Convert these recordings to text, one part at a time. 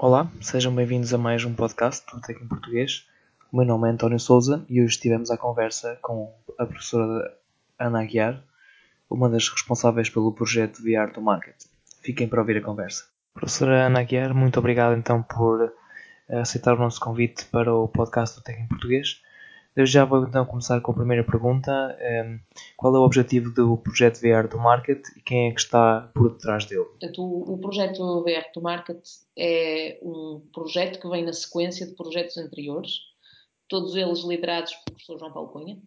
Olá, sejam bem-vindos a mais um podcast do Tec em Português. O meu nome é António Souza e hoje estivemos à conversa com a professora Ana Aguiar, uma das responsáveis pelo projeto VR do Market. Fiquem para ouvir a conversa. Professora Ana Aguiar, muito obrigado então por aceitar o nosso convite para o podcast do Tec em Português. Eu já vou então começar com a primeira pergunta. Um, qual é o objetivo do projeto VR do Market e quem é que está por detrás dele? Portanto, o, o projeto VR do Market é um projeto que vem na sequência de projetos anteriores, todos eles liderados pelo professor João Paulo Cunha.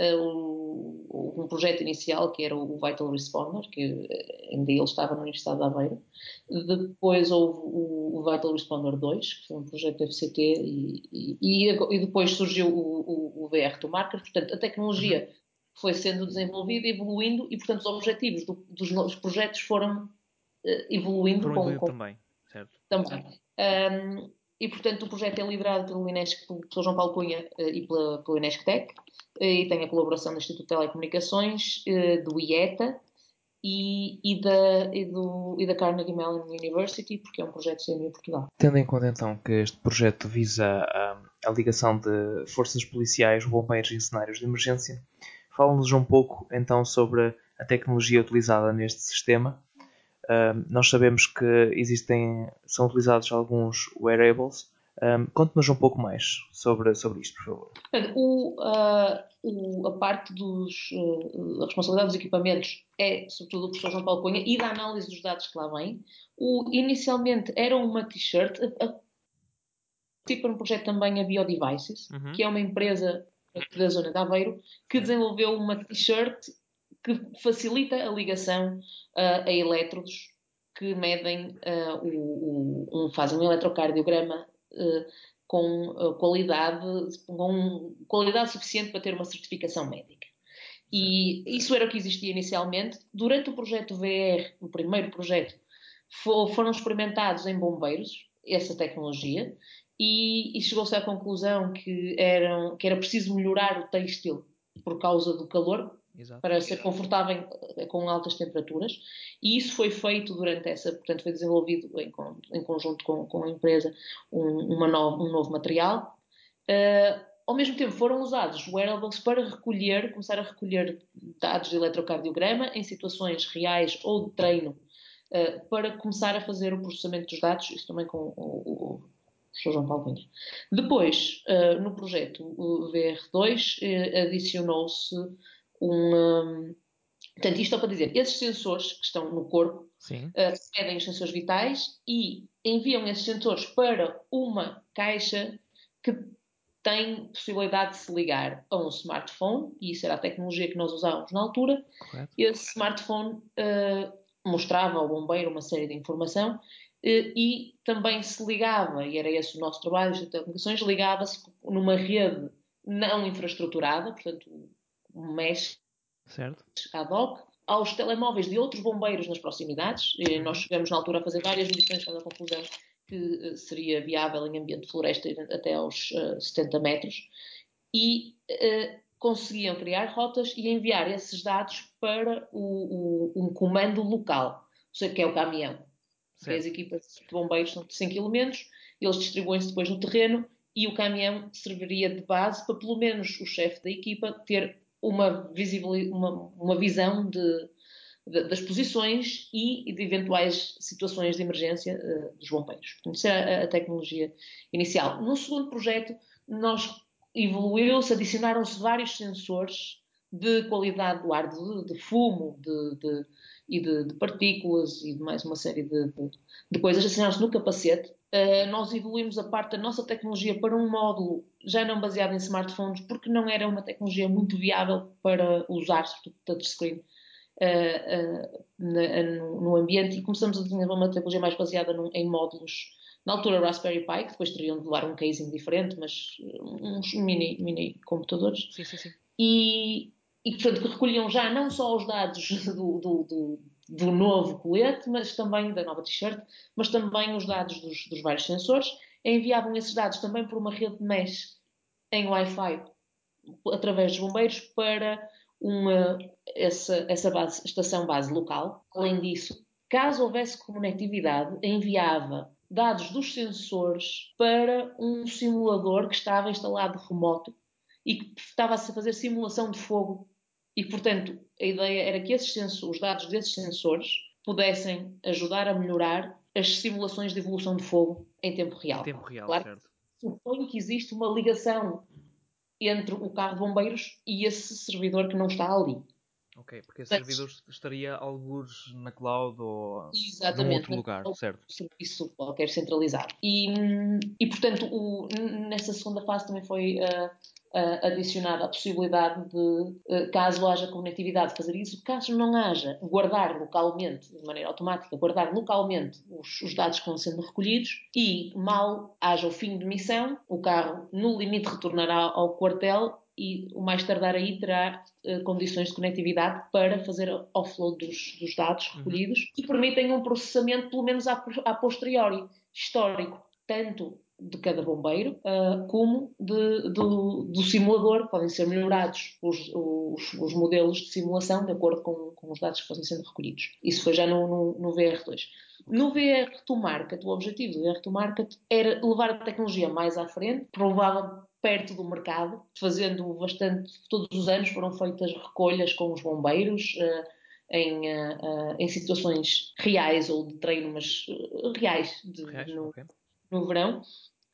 Uh, um projeto inicial que era o Vital Responder, que eh, ainda ele estava na Universidade de Aveiro. Depois houve o, o Vital Responder 2, que foi um projeto FCT, e, e, e, depois surgiu o, o, o VR to Marker. Portanto, a tecnologia uhum. foi sendo desenvolvida, evoluindo, e portanto os objetivos do, dos novos projetos foram uh, evoluindo. Com, com, também, certo? Também. Um, e, portanto, o projeto é liderado pelo Inesc, pelo João Paulo Cunha eh, e pela, pelo Inesc Tech, eh, e tem a colaboração do Instituto de Telecomunicações, eh, do IETA e, e, da, e, do, e da Carnegie Mellon University, porque é um projeto CMU Portugal. Tendo em conta, então, que este projeto visa a, a ligação de forças policiais, bombeiros em cenários de emergência, fala-nos um pouco, então, sobre a tecnologia utilizada neste sistema um, nós sabemos que existem, são utilizados alguns wearables. Um, Conte-nos um pouco mais sobre, sobre isto, por favor. O, uh, o, a parte dos, uh, a responsabilidade dos equipamentos é, sobretudo, do professor João Paulo Cunha e da análise dos dados que lá vêm. O, inicialmente era uma t-shirt, tipo um projeto também a Biodevices, uhum. que é uma empresa da zona de Aveiro, que desenvolveu uma t-shirt que facilita a ligação uh, a elétrodos que medem, uh, o, o, um, fazem um eletrocardiograma uh, com qualidade, com qualidade suficiente para ter uma certificação médica. E isso era o que existia inicialmente. Durante o projeto VR, o primeiro projeto, foram experimentados em bombeiros essa tecnologia e, e chegou-se à conclusão que, eram, que era preciso melhorar o têxtil por causa do calor, Exato. para ser confortável com altas temperaturas. E isso foi feito durante essa, portanto, foi desenvolvido em, em conjunto com, com, a empresa um, um novo material. Uh, ao mesmo tempo, foram usados wearables para recolher, começar a recolher dados de eletrocardiograma em situações reais ou de treino, uh, para começar a fazer o processamento dos dados, isso também com o, o professor João Paulo Cunha. Depois, uh, no projeto VR2, adicionou-se um. Portanto, isto é para dizer, esses sensores que estão no corpo uh, pedem os sensores vitais e enviam esses sensores para uma caixa que tem possibilidade de se ligar a um smartphone, e isso era a tecnologia que nós usávamos na altura. Correto. Esse smartphone uh, mostrava ao bombeiro uma série de informação uh, e também se ligava, e era esse o nosso trabalho de telecomunicações, ligava-se numa rede não infraestruturada, portanto, mexe certo. ad hoc aos telemóveis de outros bombeiros nas proximidades. E nós chegamos na altura a fazer várias medições para a conclusão que uh, seria viável em ambiente de floresta até aos uh, eh, 70 metros. E uh, conseguiam criar rotas e enviar esses dados para o, o, um comando local, que é o caminhão. As equipas de bombeiros são de 5 elementos, eles distribuem-se depois no terreno e o caminhão serviria de base para pelo menos o chefe da equipa ter uma, uma, uma visão de, de, das posições e de eventuais situações de emergência uh, dos bombeiros. Portanto, isso é a, a, tecnologia inicial. No segundo projeto, nós evoluiu-se, adicionaram-se vários sensores de qualidade do ar, de, de fumo de, de, e de, partículas e de mais uma série de, coisas, adicionaram-se no capacete Uh, nós evoluímos a parte da nossa tecnologia para um módulo já não baseado em smartphones, porque não era uma tecnologia muito viável para usar, sobretudo touchscreen, uh, uh, no, no, ambiente, e começamos a desenvolver uma tecnologia mais baseada num, em módulos, na altura Raspberry Pi, que depois teriam de levar um casing diferente, mas uns mini, mini computadores. Sim, sim, sim. E, e, portanto, que recolhiam já não só os dados do, do, do do novo colete, mas também da nova t-shirt, mas também os dados dos, dos, vários sensores. Enviavam esses dados também por uma rede de mesh em Wi-Fi através dos bombeiros para uma, essa, essa base, estação base local. Além disso, caso houvesse conectividade, enviava dados dos sensores para um simulador que estava instalado remoto e que estava a fazer simulação de fogo. E, portanto, a ideia era que esses sensores, os dados desses sensores pudessem ajudar a melhorar as simulações de evolução de fogo em tempo real. Em tempo real, claro, certo. Supõe que existe uma ligação entre o carro de bombeiros e esse servidor que não está ali. Ok, porque esse servidor estaria alguns na cloud ou num outro lugar, certo? serviço qualquer centralizado. E, e portanto, o, nessa segunda fase também foi uh, uh, adicionada a possibilidade de, uh, caso haja conectividade, fazer isso. Caso não haja, guardar localmente, de maneira automática, guardar localmente os, os dados que vão sendo recolhidos e, mal haja o fim de missão, o carro, no limite, retornará ao quartel e o mais tardar aí terá uh, condições de conectividade para fazer offload dos, dos dados uhum. recolhidos uhum. e permitem um processamento, pelo menos a, a posteriori, histórico, tanto de cada bombeiro, uh, como de, do, do, simulador. Podem ser melhorados os, os, os, modelos de simulação de acordo com, com, os dados que fossem sendo recolhidos. Isso foi já no, no, no VR2. No VR2 Market, o objetivo do VR2 Market era levar a tecnologia mais à frente, provavelmente perto do mercado, fazendo bastante, todos os anos foram feitas recolhas com os bombeiros, uh, em, uh, em, situações reais ou de treino, mas reais, de, reais no, okay. No verão.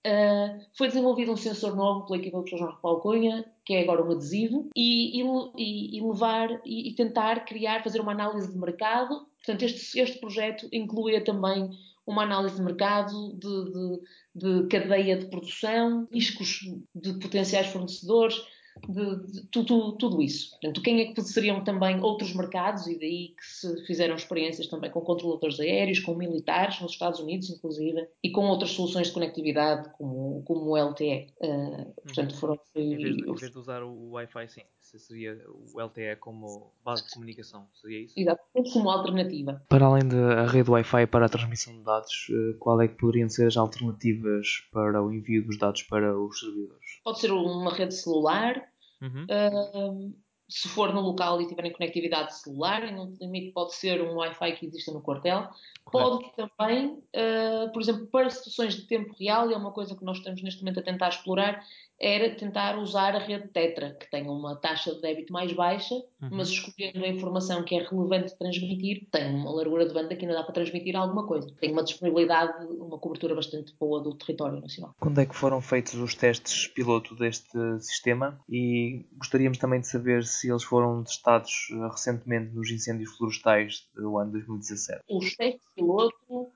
Uh, foi desenvolvido um sensor novo pela equipa do Professor João Paulo Cunha, que é agora um adesivo, e, e, e levar e, e, tentar criar, fazer uma análise de mercado. Portanto, este, este projeto incluía também uma análise de mercado, de, de, de cadeia de produção, riscos de potenciais fornecedores, de, de tudo, tudo, isso. Portanto, quem é que seriam também outros mercados, e daí que se fizeram experiências também com controladores aéreos, com militares nos Estados Unidos, inclusive, e com outras soluções de conectividade, como, como o LTE. Uh, ah, portanto, foram. Em vez, de, em vez de usar o Wi-Fi, sim, seria o LTE como base de comunicação, seria isso? Exatamente, como alternativa. Para além da rede Wi-Fi para a transmissão de dados, eh, qual é que poderiam ser as alternativas para o envio dos dados para os servidores? Pode ser uma rede celular, Uhum. Uh, se for no local e tiverem conectividade celular, e no limite pode ser um Wi-Fi que exista no quartel. Correto. Pode também, uh, por exemplo, para situações de tempo real, e é uma coisa que nós estamos neste momento a tentar explorar, era tentar usar a rede Tetra, que tem uma taxa de débito mais baixa, uhum. mas escolhendo a informação que é relevante de transmitir, tem uma largura de banda que ainda dá para transmitir alguma coisa. Tem uma disponibilidade, uma cobertura bastante boa do território nacional. Quando é que foram feitos os testes piloto deste sistema? E gostaríamos também de saber se eles foram testados eh, recentemente nos incêndios florestais do ano 2017. Os testes piloto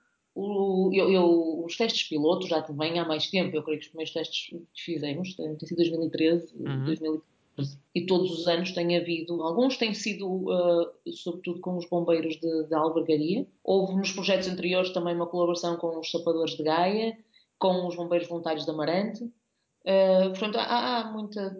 o, eu, eu, os testes pilotos já vêm há mais tempo. Eu creio que os primeiros testes que fizemos têm sido 2013, uhum. 2014. E todos os anos tem havido, alguns têm sido, uh, sobretudo com os bombeiros de, de albergaria. Houve nos projetos anteriores também uma colaboração com os sapadores de Gaia, com os bombeiros voluntários de Amarante. Uh, portanto, há, há muita,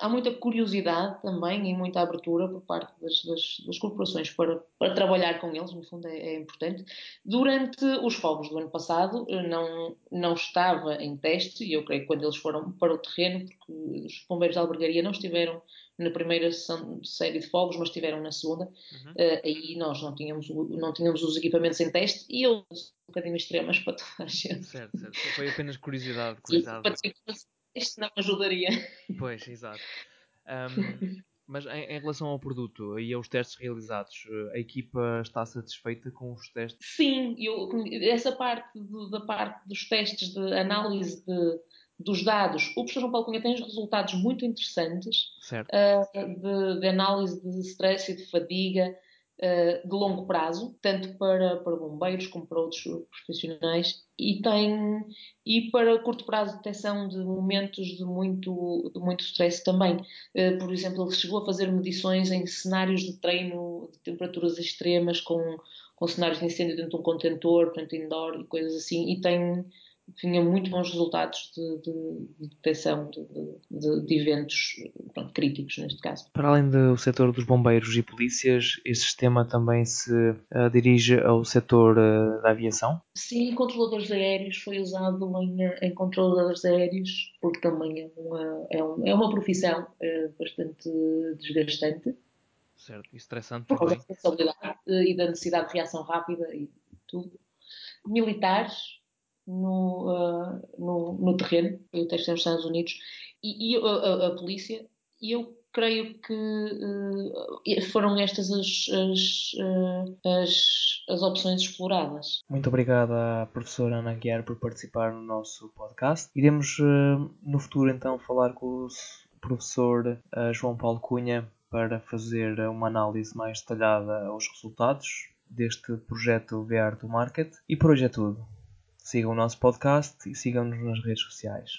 há muita curiosidade também e muita abertura por parte das, das, das corporações para, para, trabalhar com eles, no fundo é, é, importante. Durante os fogos do ano passado não, não estava em teste, e eu creio que quando eles foram para o terreno, porque os bombeiros de albergaria não estiveram na primeira sessão, série de fogos, mas estiveram na segunda, uhum. uh, aí nós não tínhamos, não tínhamos os equipamentos em teste e eu um bocadinho extremas para toda a gente. Certo, certo. Foi apenas curiosidade. curiosidade isto não ajudaria. Pois, exato. Um, mas em, em, relação ao produto e aos testes realizados, a equipa está satisfeita com os testes? Sim, eu, essa parte do, da parte dos testes de análise de, dos dados, o professor João Paulo Cunha tem resultados muito interessantes uh, de, de, análise de stress e de fadiga de longo prazo, tanto para, para bombeiros como para outros profissionais, e tem e para curto prazo de detecção de momentos de muito, de muito stress também. Uh, por exemplo, ele chegou a fazer medições em cenários de treino de temperaturas extremas com, com cenários de incêndio dentro de um contentor, portanto indoor e coisas assim, e tem tinha muito bons resultados de, de, de detecção de, de, eventos pronto, críticos, neste caso. Para além do setor dos bombeiros e polícias, este sistema também se uh, dirige ao setor uh, da aviação? Sim, controladores aéreos foi usado em, em controladores aéreos, porque também é uma, é, um, é uma profissão é bastante desgastante. Certo, e estressante por causa da responsabilidade e da necessidade de reação rápida e tudo. Militares, no, uh, no, no, terreno, eu testei nos Estados Unidos, e, e a, a, polícia, e eu creio que uh, foram estas as, as, uh, as, as, opções exploradas. Muito obrigada à professora Ana Guiar por participar no nosso podcast. Iremos uh, no futuro então falar com o professor João Paulo Cunha para fazer uma análise mais detalhada aos resultados deste projeto VR do Market. E por hoje é tudo. Sigam o nosso podcast e sigam-nos nas redes sociais.